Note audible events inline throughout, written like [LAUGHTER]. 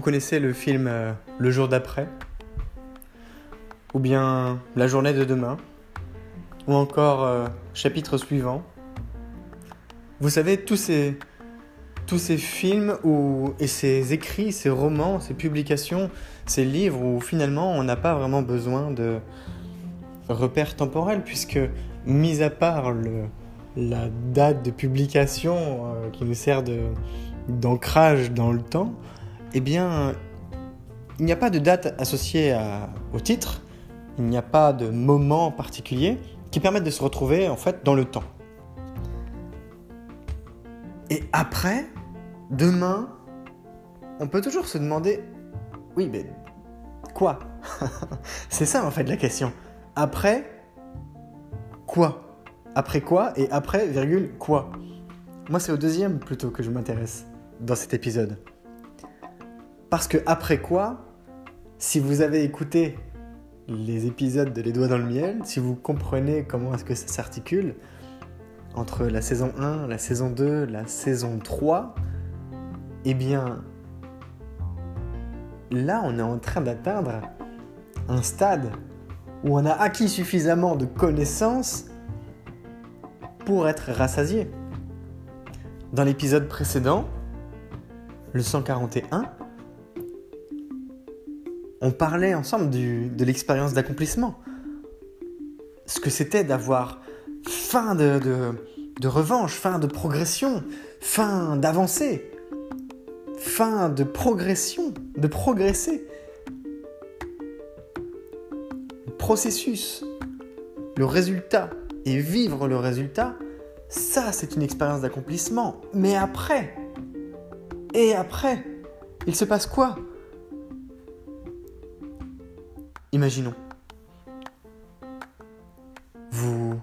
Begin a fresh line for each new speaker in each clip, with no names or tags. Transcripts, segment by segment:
Vous connaissez le film euh, Le jour d'après? Ou bien La journée de demain? Ou encore euh, Chapitre suivant? Vous savez, tous ces, films où, et ces écrits, ces romans, ces publications, ces livres où finalement on n'a pas vraiment besoin de repères temporels puisque, mis à part la date de publication euh, qui nous sert d'ancrage dans le temps, eh bien, il n'y a pas de date associée au titre, il n'y a pas de moment particulier qui permettent de se retrouver en fait dans le temps. Et après, demain, on peut toujours se demander, oui, mais quoi? [LAUGHS] C'est ça en fait la question. Après, quoi? Après quoi Et après, virgule, quoi? Moi, c'est au deuxième plutôt que je m'intéresse dans cet épisode. Parce que après quoi, si vous avez écouté les épisodes de Les Doigts dans le Miel, si vous comprenez comment est-ce que ça s'articule entre la saison 1, la saison 2, la saison 3, eh bien, là, on est en train d'atteindre un stade où on a acquis suffisamment de connaissances pour être rassasié. Dans l'épisode précédent, le 141, on parlait ensemble de l'expérience d'accomplissement. Ce que c'était d'avoir faim de, revanche, faim de progression, faim d'avancer, faim de progression, de progresser. Le processus, le résultat et vivre le résultat, ça c'est une expérience d'accomplissement. Mais après, et après, il se passe quoi? Imaginons. Vous...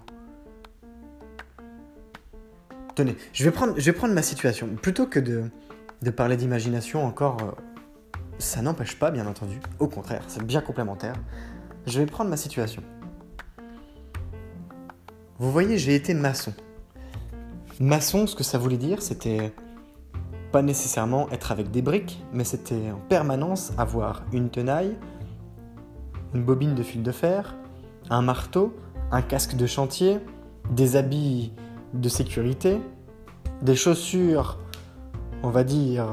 Tenez, je vais prendre, ma situation. Plutôt que de, de parler d'imagination encore, euh, ça n'empêche pas, bien entendu. Au contraire, c'est bien complémentaire. Je vais prendre ma situation. Vous voyez, j'ai été maçon. Maçon, ce que ça voulait dire, c'était pas nécessairement être avec des briques, mais c'était en permanence avoir une tenaille, une bobine de fil de fer, un marteau, un casque de chantier, des habits de sécurité, des chaussures, on va dire,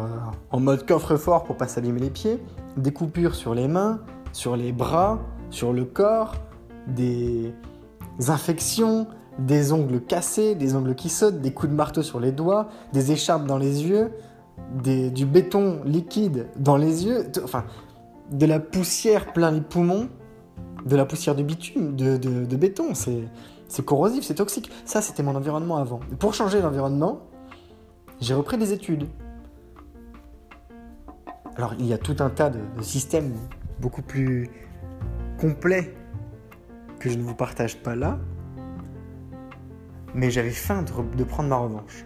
en mode coffre-fort pour pas s'abîmer les pieds, des coupures sur les mains, sur les bras, sur le corps, des infections, des ongles cassés, des ongles qui sautent, des coups de marteau sur les doigts, des écharpes dans les yeux, du béton liquide dans les yeux. Enfin, de la poussière plein les poumons, de la poussière de bitume, de, de béton. C'est corrosif, c'est toxique. Ça, c'était mon environnement avant. Pour changer l'environnement, j'ai repris des études. Alors, il y a tout un tas de, systèmes beaucoup plus complets que je ne vous partage pas là, mais j'avais faim de, prendre ma revanche.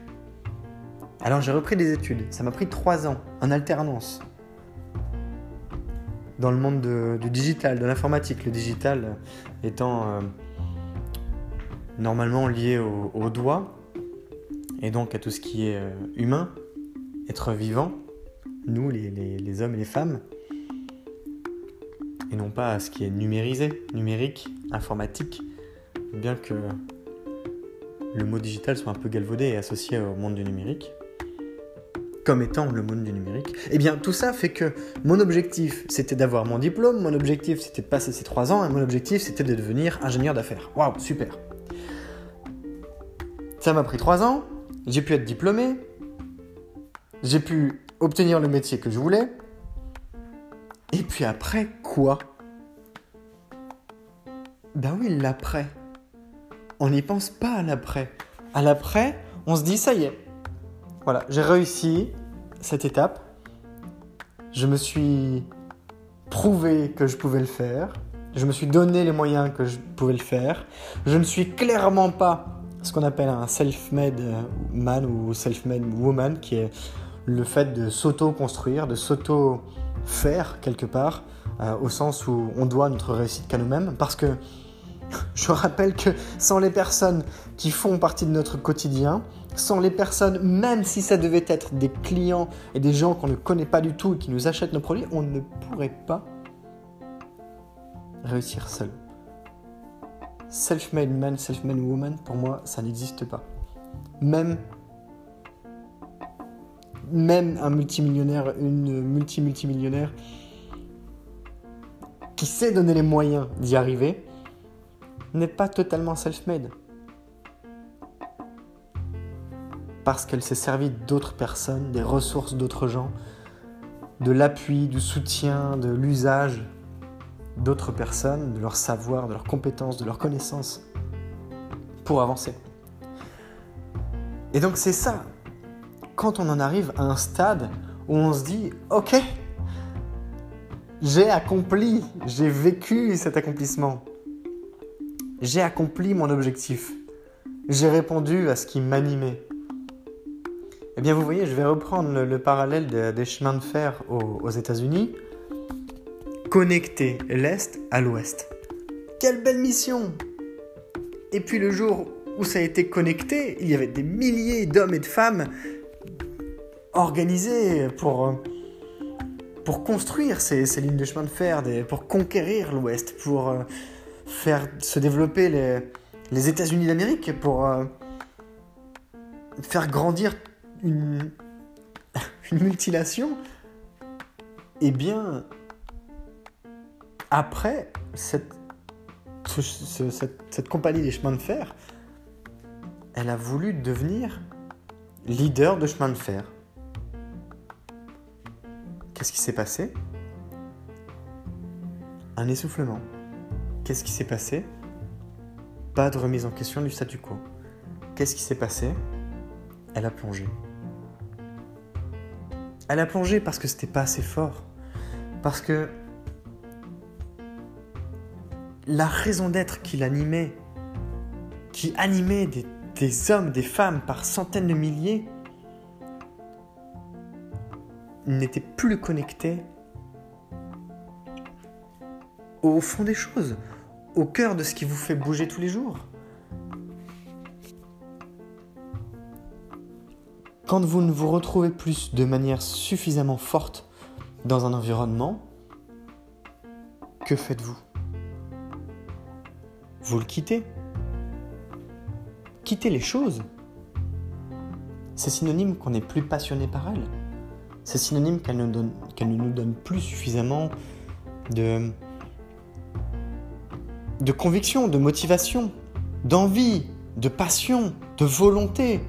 Alors j'ai repris des études. Ça m'a pris trois ans en alternance dans le monde du digital, de l'informatique. Le digital étant euh, normalement lié au, au, doigt et donc à tout ce qui est euh, humain, être vivant, nous les, hommes et les femmes, et non pas à ce qui est numérisé, numérique, informatique, bien que le mot digital soit un peu galvaudé et associé au monde du numérique, comme étant le monde du numérique. Eh bien tout ça fait que mon objectif c'était d'avoir mon diplôme, mon objectif c'était de passer ces trois ans, et mon objectif c'était de devenir ingénieur d'affaires. Waouh, super Ça m'a pris trois ans, j'ai pu être diplômé, j'ai pu obtenir le métier que je voulais. Et puis après, quoi? Ben oui, l'après. On n'y pense pas à l'après. À l'après, on se dit, ça y est. Voilà, j'ai réussi cette étape. Je me suis prouvé que je pouvais le faire. Je me suis donné les moyens que je pouvais le faire. Je ne suis clairement pas ce qu'on appelle un self-made man ou self-made woman, qui est le fait de s'auto-construire, de s'auto-faire quelque part, euh, au sens où on doit notre réussite qu'à nous-mêmes, parce que [LAUGHS] je rappelle que sans les personnes qui font partie de notre quotidien, sans les personnes, même si ça devait être des clients et des gens qu'on ne connaît pas du tout et qui nous achètent nos produits, on ne pourrait pas réussir seul self-made man, self-made woman, pour moi, ça n'existe pas. Même, même un multimillionnaire, une multi-multimillionnaire qui sait donner les moyens d'y arriver, n'est pas totalement self-made. Parce qu'elle s'est servie d'autres personnes, des ressources d'autres gens, de l'appui, du soutien, de l'usage d'autres personnes, de leur savoir, de leurs compétences, de leurs connaissances pour avancer. Et donc c'est ça, quand on en arrive à un stade où on se dit, ok, j'ai accompli, j'ai vécu cet accomplissement, j'ai accompli mon objectif, j'ai répondu à ce qui m'animait. Eh bien vous voyez, je vais reprendre le, parallèle des chemins de fer aux États-Unis connecter l'Est à l'Ouest. Quelle belle mission Et puis le jour où ça a été connecté, il y avait des milliers d'hommes et de femmes organisés pour, pour construire ces, lignes de chemin de fer, pour conquérir l'Ouest, pour euh, faire se développer les, les États-Unis d'Amérique, pour euh, faire grandir une, [LAUGHS] multination. Eh bien, après, cette, cette, compagnie des chemins de fer, elle a voulu devenir leader de chemin de fer. Qu'est-ce qui s'est passé? Un essoufflement. Qu'est-ce qui s'est passé? Pas de remise en question du statu quo. Qu'est-ce qui s'est passé? Elle a plongé. Elle a plongé parce que c'était pas assez fort. Parce que la raison d'être qui l'animait, qui animait des, hommes, des femmes par centaines de milliers, n'était plus connecté au fond des choses, au cœur de ce qui vous fait bouger tous les jours. Quand vous ne vous retrouvez plus de manière suffisamment forte dans un environnement, que faites-vous? Vous le quittez? Quittez les choses? C'est synonyme qu'on n'est plus passionné par elles. C'est synonyme qu'elles ne, nous donnent plus suffisamment de, de conviction, de motivation, d'envie, de passion, de volonté.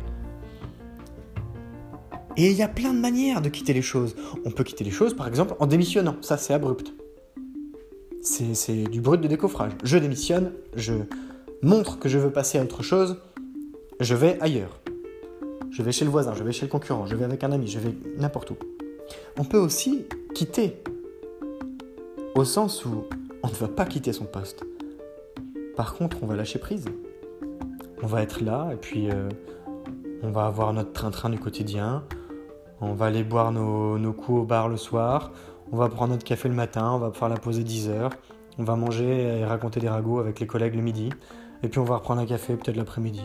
Et il y a plein de manières de quitter les choses. On peut quitter les choses, par exemple, en démissionnant. Ça, c'est abrupt. C'est du brut de décoffrage. Je démissionne, je montre que je veux passer à autre chose, je vais ailleurs. Je vais chez le voisin, je vais chez le concurrent, je vais avec un ami, je vais n'importe où. On peut aussi quitter, au sens où on ne va pas quitter son poste. Par contre, on va lâcher prise. On va être là et puis euh, on va avoir notre train-train du quotidien. On va aller boire nos, coups au bar le soir. On va prendre notre café le matin. On va faire la pause à 10 heures. On va manger et raconter des ragots avec les collègues le midi. Et puis on va reprendre un café peut-être l'après-midi.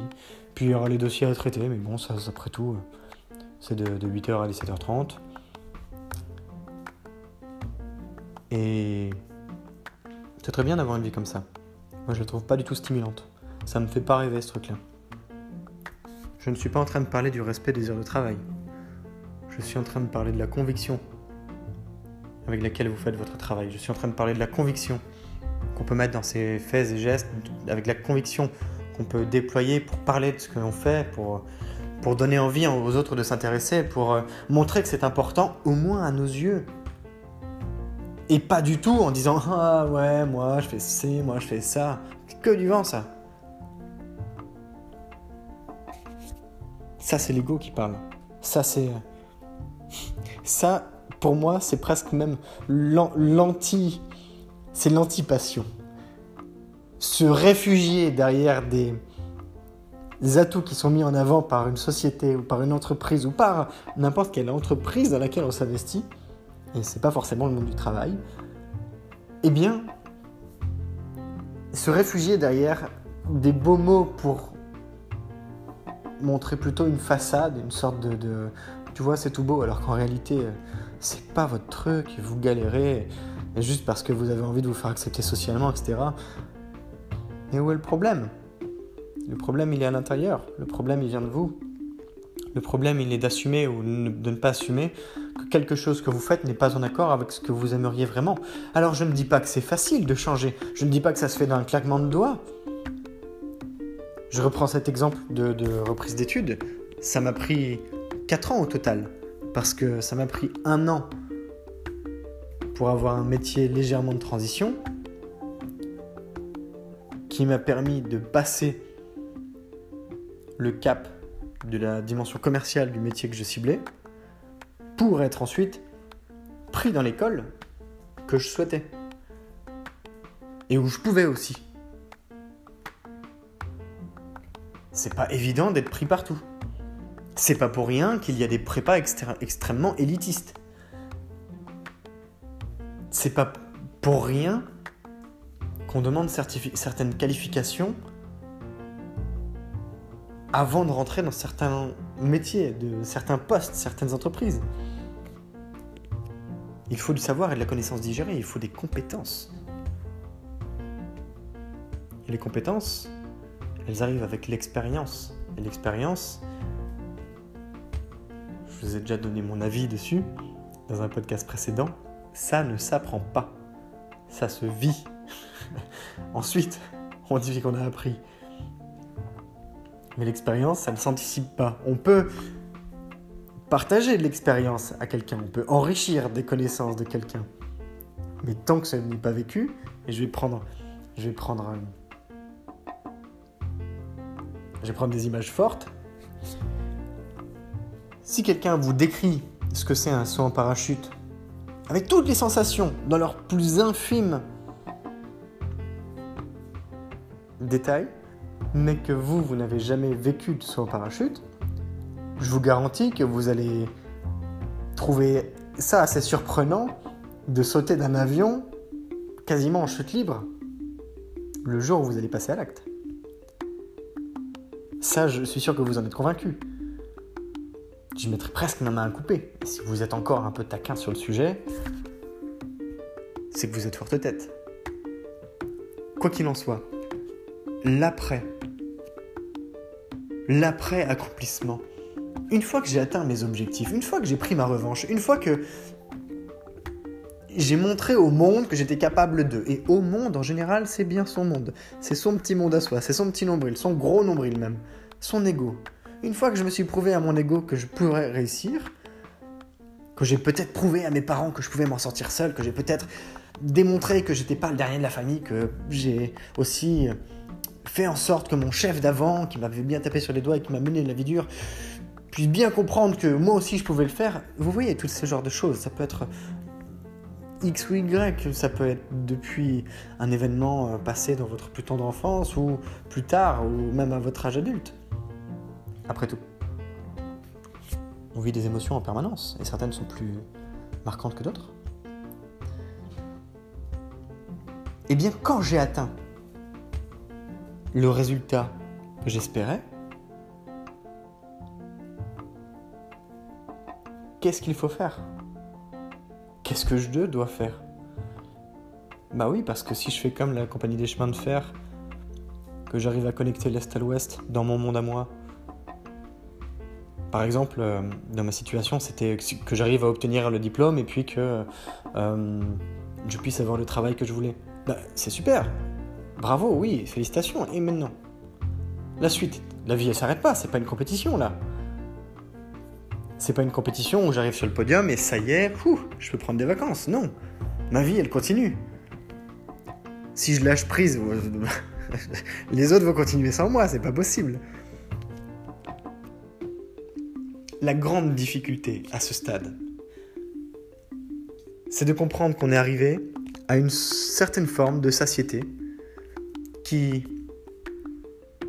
Puis il y aura les dossiers à traiter. Mais bon, ça, après tout, c'est de, de 8h à 17h30. Et c'est très bien d'avoir une vie comme ça. Moi, je la trouve pas du tout stimulante. Ça me fait pas rêver ce truc-là. Je ne suis pas en train de parler du respect des heures de travail. Je suis en train de parler de la conviction avec laquelle vous faites votre travail. Je suis en train de parler de la conviction qu'on peut mettre dans ses faits et gestes, avec la conviction qu'on peut déployer pour parler de ce que l'on fait, pour, pour donner envie aux autres de s'intéresser, pour euh, montrer que c'est important, au moins à nos yeux. Et pas du tout en disant Ah ouais, moi je fais ci, moi je fais ça. Que du vent ça. Ça c'est l'ego qui parle. Ça c'est. Ça, pour moi, c'est presque même l'anti. C'est l'anti-passion. Se réfugier derrière des, atouts qui sont mis en avant par une société ou par une entreprise ou par n'importe quelle entreprise dans laquelle on s'investit, et c'est pas forcément le monde du travail, eh bien, se réfugier derrière des beaux mots pour montrer plutôt une façade, une sorte de, tu vois, c'est tout beau, alors qu'en réalité, c'est pas votre truc, vous galérez, juste parce que vous avez envie de vous faire accepter socialement, etc. Mais où est le problème? Le problème, il est à l'intérieur, le problème, il vient de vous. Le problème, il est d'assumer ou de ne pas assumer que quelque chose que vous faites n'est pas en accord avec ce que vous aimeriez vraiment. Alors je ne dis pas que c'est facile de changer, je ne dis pas que ça se fait d'un claquement de doigts. Je reprends cet exemple de, reprise d'études. Ça m'a pris 4 ans au total, parce que ça m'a pris un an pour avoir un métier légèrement de transition, qui m'a permis de passer le cap de la dimension commerciale du métier que je ciblais pour être ensuite pris dans l'école que je souhaitais et où je pouvais aussi. C'est pas évident d'être pris partout. C'est pas pour rien qu'il y a des prépas extrêmement élitistes. C'est pas pour rien qu'on demande certaines qualifications avant de rentrer dans certains métiers, de certains postes, certaines entreprises. Il faut du savoir et de la connaissance digérée, il faut des compétences. Et les compétences, elles arrivent avec l'expérience. Et l'expérience, je vous ai déjà donné mon avis dessus dans un podcast précédent, ça ne s'apprend pas. Ça se vit. [LAUGHS] Ensuite, on dit qu'on a appris. Mais l'expérience, ça ne s'anticipe pas. On peut partager de l'expérience à quelqu'un, on peut enrichir des connaissances de quelqu'un. Mais tant que ça n'est pas vécu, et je vais prendre, je vais prendre, je vais prendre des images fortes. Si quelqu'un vous décrit ce que c'est un saut en parachute, avec toutes les sensations dans leur plus infime détail, mais que vous, vous n'avez jamais vécu de saut en parachute, je vous garantis que vous allez trouver ça assez surprenant de sauter d'un avion quasiment en chute libre le jour où vous allez passer à l'acte. Ça, je suis sûr que vous en êtes convaincu. Je mettrai presque ma main à couper. si vous êtes encore un peu taquin sur le sujet, c'est que vous êtes forte tête. Quoi qu'il en soit, l'après, l'après-accomplissement, une fois que j'ai atteint mes objectifs, une fois que j'ai pris ma revanche, une fois que j'ai montré au monde que j'étais capable de, et au monde en général, c'est bien son monde, c'est son petit monde à soi, c'est son petit nombril, son gros nombril même, son ego. Une fois que je me suis prouvé à mon ego que je pourrais réussir, que j'ai peut-être prouvé à mes parents que je pouvais m'en sortir seul, que j'ai peut-être démontré que j'étais pas le dernier de la famille, que j'ai aussi fait en sorte que mon chef d'avant, qui m'avait bien tapé sur les doigts et qui m'a mené de la vie dure, puisse bien comprendre que moi aussi je pouvais le faire. Vous voyez, tout ce genre de choses, ça peut être X ou Y, ça peut être depuis un événement euh, passé dans votre plus tendre enfance ou plus tard ou même à votre âge adulte. Après tout, on vit des émotions en permanence et certaines sont plus marquantes que d'autres. Eh bien, quand j'ai atteint le résultat que j'espérais, qu'est-ce qu'il faut faire? Qu'est-ce que je dois faire? Bah oui, parce que si je fais comme la compagnie des chemins de fer, que j'arrive à connecter l'Est à l'Ouest dans mon monde à moi, par exemple, euh, dans ma situation, c'était que j'arrive à obtenir le diplôme et puis que euh, je puisse avoir le travail que je voulais. Bah, c'est super. Bravo, oui, félicitations. Et maintenant? La suite. La vie, elle s'arrête pas, c'est pas une compétition là. C'est pas une compétition où j'arrive sur le podium et ça y est, je peux prendre des vacances. Non. Ma vie, elle continue. Si je lâche prise, [LAUGHS] les autres vont continuer sans moi, c'est pas possible. La grande difficulté à ce stade, c'est de comprendre qu'on est arrivé à une certaine forme de satiété qui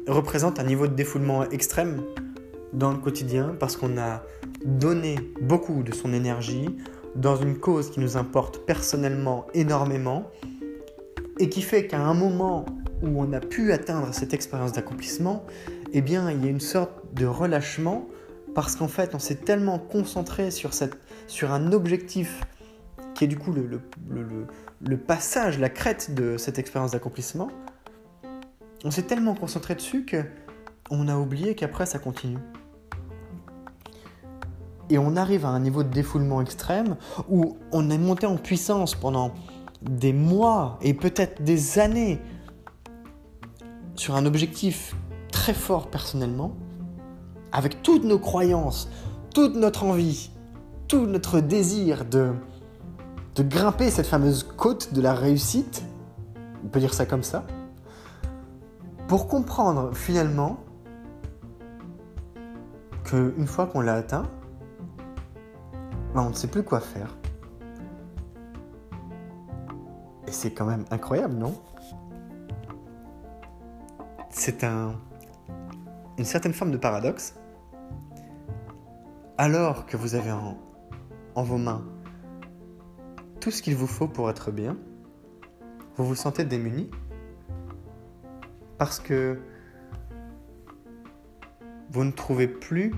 représente un niveau de défoulement extrême dans le quotidien parce qu'on a donné beaucoup de son énergie dans une cause qui nous importe personnellement énormément et qui fait qu'à un moment où on a pu atteindre cette expérience d'accomplissement, eh bien, il y a une sorte de relâchement parce qu'en fait, on s'est tellement concentré sur, un objectif qui est du coup le passage, la crête de cette expérience d'accomplissement, on s'est tellement concentré dessus que on a oublié qu'après ça continue. Et on arrive à un niveau de défoulement extrême où on est monté en puissance pendant des mois et peut-être des années sur un objectif très fort personnellement, avec toutes nos croyances, toute notre envie, tout notre désir de grimper cette fameuse côte de la réussite, on peut dire ça comme ça, pour comprendre finalement qu'une fois qu'on l'a atteint, ben, on ne sait plus quoi faire. Et c'est quand même incroyable, non? C'est un, une certaine forme de paradoxe. Alors que vous avez en, vos mains tout ce qu'il vous faut pour être bien, vous vous sentez démuni parce que vous ne trouvez plus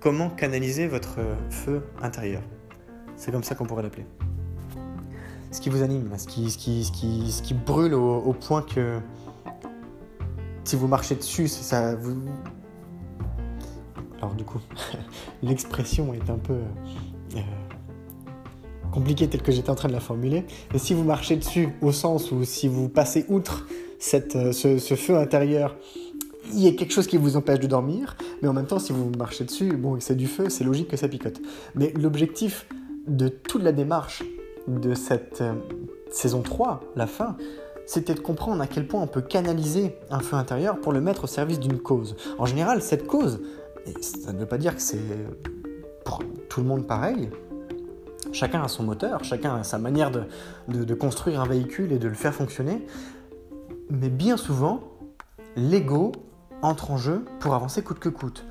comment canaliser votre feu intérieur. C'est comme ça qu'on pourrait l'appeler. Ce qui vous anime, ce qui, ce qui, ce qui, ce qui brûle au, point que si vous marchez dessus, ça vous... Alors du coup, [LAUGHS] l'expression est un peu... Euh, compliquée telle que j'étais en train de la formuler. Mais si vous marchez dessus au sens où si vous passez outre cette, euh, ce, feu intérieur, il y a quelque chose qui vous empêche de dormir, mais en même temps, si vous marchez dessus, bon, c'est du feu, c'est logique que ça picote. Mais l'objectif de toute la démarche de cette euh, saison 3, la fin, c'était de comprendre à quel point on peut canaliser un feu intérieur pour le mettre au service d'une cause. En général, cette cause, et ça ne veut pas dire que c'est pour tout le monde pareil, Chacun a son moteur, chacun a sa manière de, construire un véhicule et de le faire fonctionner. Mais bien souvent, l'ego entre en jeu pour avancer coûte que coûte.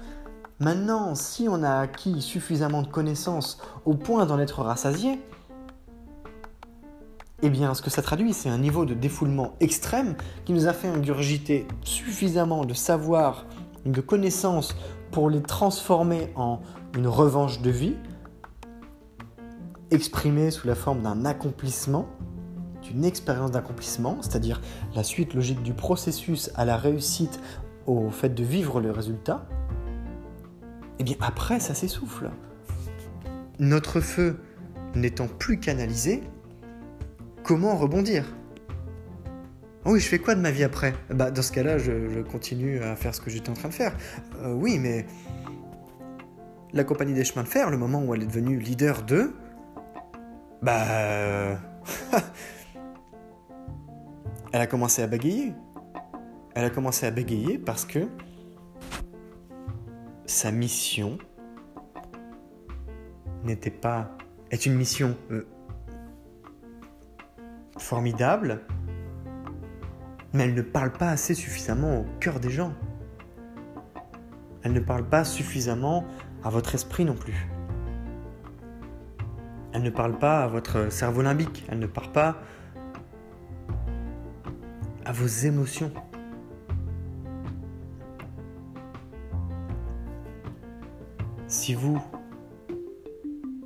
Maintenant, si on a acquis suffisamment de connaissances au point d'en être rassasié, eh bien, ce que ça traduit, c'est un niveau de défoulement extrême qui nous a fait ingurgiter suffisamment de savoir, de connaissances pour les transformer en une revanche de vie, exprimé sous la forme d'un accomplissement, d'une expérience d'accomplissement, c'est-à-dire la suite logique du processus à la réussite au fait de vivre le résultat, eh bien après ça s'essouffle. Notre feu n'étant plus canalisé, comment rebondir? Oui, je fais quoi de ma vie après? Bah, Dans ce cas-là, je, continue à faire ce que j'étais en train de faire. Euh, oui, mais la compagnie des chemins de fer, le moment où elle est devenue leader de... Bah... Euh, [LAUGHS] elle a commencé à bégayer. Elle a commencé à bégayer parce que sa mission n'était pas... est une mission euh, formidable, mais elle ne parle pas assez suffisamment au cœur des gens. Elle ne parle pas suffisamment à votre esprit non plus. Elle ne parle pas à votre cerveau limbique. Elle ne parle pas à vos émotions. Si vous,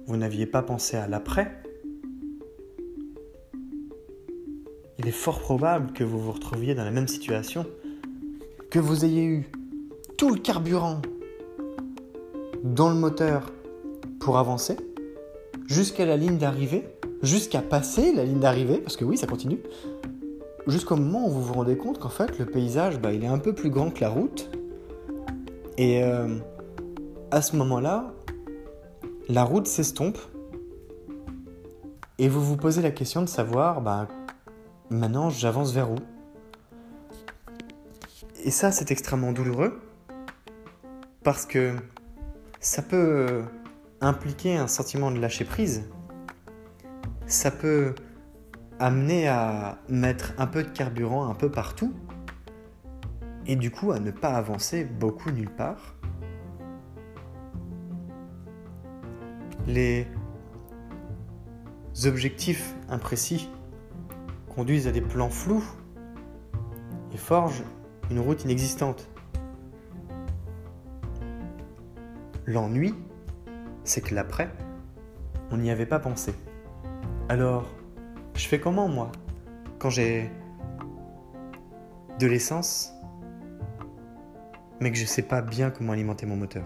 vous n'aviez pas pensé à l'après, il est fort probable que vous vous retrouviez dans la même situation, que vous ayez eu tout le carburant dans le moteur pour avancer, jusqu'à la ligne d'arrivée, jusqu'à passer la ligne d'arrivée, parce que oui, ça continue, jusqu'au moment où vous vous rendez compte qu'en fait, le paysage, bah, il est un peu plus grand que la route. Et euh, à ce moment-là, la route s'estompe. Et vous vous posez la question de savoir, bah, maintenant, j'avance vers où? Et ça, c'est extrêmement douloureux parce que ça peut impliquer un sentiment de lâcher prise. Ça peut amener à mettre un peu de carburant un peu partout et du coup à ne pas avancer beaucoup nulle part. Les objectifs imprécis conduisent à des plans flous et forgent une route inexistante. L'ennui, c'est que l'après, on n'y avait pas pensé. Alors, je fais comment moi quand j'ai de l'essence, mais que je ne sais pas bien comment alimenter mon moteur?